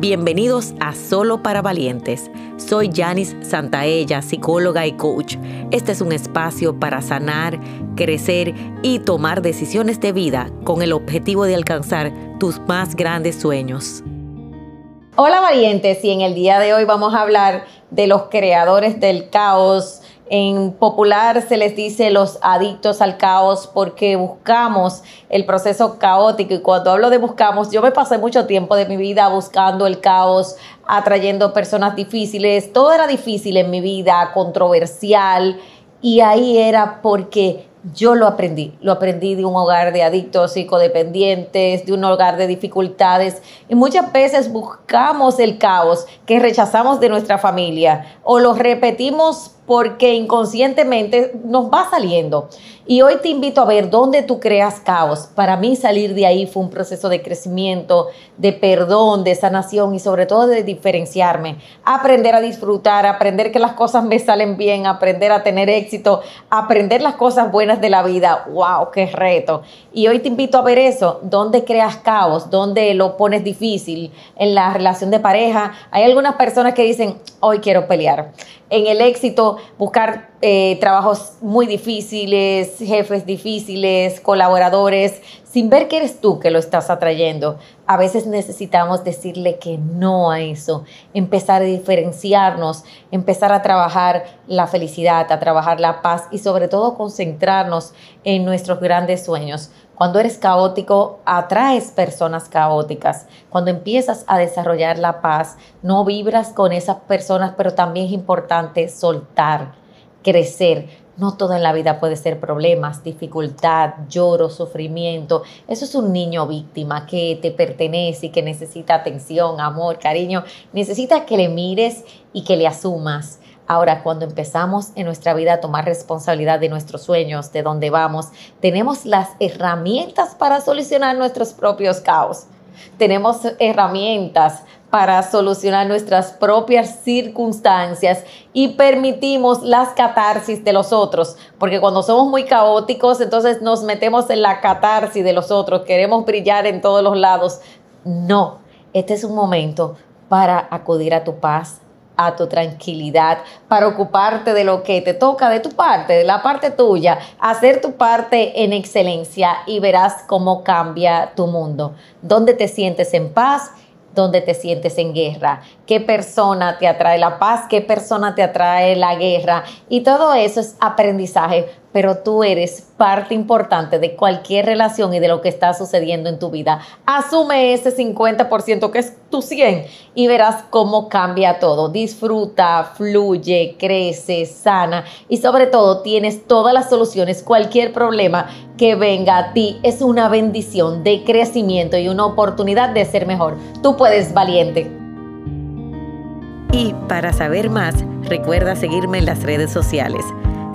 Bienvenidos a Solo para Valientes. Soy Janice Santaella, psicóloga y coach. Este es un espacio para sanar, crecer y tomar decisiones de vida con el objetivo de alcanzar tus más grandes sueños. Hola valientes y en el día de hoy vamos a hablar de los creadores del caos, en popular se les dice los adictos al caos porque buscamos el proceso caótico. Y cuando hablo de buscamos, yo me pasé mucho tiempo de mi vida buscando el caos, atrayendo personas difíciles, todo era difícil en mi vida, controversial. Y ahí era porque yo lo aprendí, lo aprendí de un hogar de adictos psicodependientes, de un hogar de dificultades y muchas veces buscamos el caos que rechazamos de nuestra familia o lo repetimos porque inconscientemente nos va saliendo. Y hoy te invito a ver dónde tú creas caos. Para mí salir de ahí fue un proceso de crecimiento, de perdón, de sanación y sobre todo de diferenciarme. Aprender a disfrutar, aprender que las cosas me salen bien, aprender a tener éxito, aprender las cosas buenas de la vida. ¡Wow! ¡Qué reto! Y hoy te invito a ver eso, dónde creas caos, dónde lo pones difícil en la relación de pareja. Hay algunas personas que dicen, hoy quiero pelear en el éxito, buscar eh, trabajos muy difíciles, jefes difíciles, colaboradores, sin ver que eres tú que lo estás atrayendo. A veces necesitamos decirle que no a eso, empezar a diferenciarnos, empezar a trabajar la felicidad, a trabajar la paz y sobre todo concentrarnos en nuestros grandes sueños. Cuando eres caótico, atraes personas caóticas. Cuando empiezas a desarrollar la paz, no vibras con esas personas, pero también es importante soltar, crecer. No todo en la vida puede ser problemas, dificultad, lloro, sufrimiento. Eso es un niño víctima que te pertenece y que necesita atención, amor, cariño. Necesita que le mires y que le asumas Ahora, cuando empezamos en nuestra vida a tomar responsabilidad de nuestros sueños, de dónde vamos, tenemos las herramientas para solucionar nuestros propios caos. Tenemos herramientas para solucionar nuestras propias circunstancias y permitimos las catarsis de los otros, porque cuando somos muy caóticos, entonces nos metemos en la catarsis de los otros, queremos brillar en todos los lados. No, este es un momento para acudir a tu paz, a tu tranquilidad, para ocuparte de lo que te toca de tu parte, de la parte tuya, hacer tu parte en excelencia y verás cómo cambia tu mundo, dónde te sientes en paz donde te sientes en guerra, qué persona te atrae la paz, qué persona te atrae la guerra. Y todo eso es aprendizaje pero tú eres parte importante de cualquier relación y de lo que está sucediendo en tu vida. Asume ese 50% que es tu 100 y verás cómo cambia todo. Disfruta, fluye, crece, sana y sobre todo tienes todas las soluciones. Cualquier problema que venga a ti es una bendición de crecimiento y una oportunidad de ser mejor. Tú puedes, valiente. Y para saber más, recuerda seguirme en las redes sociales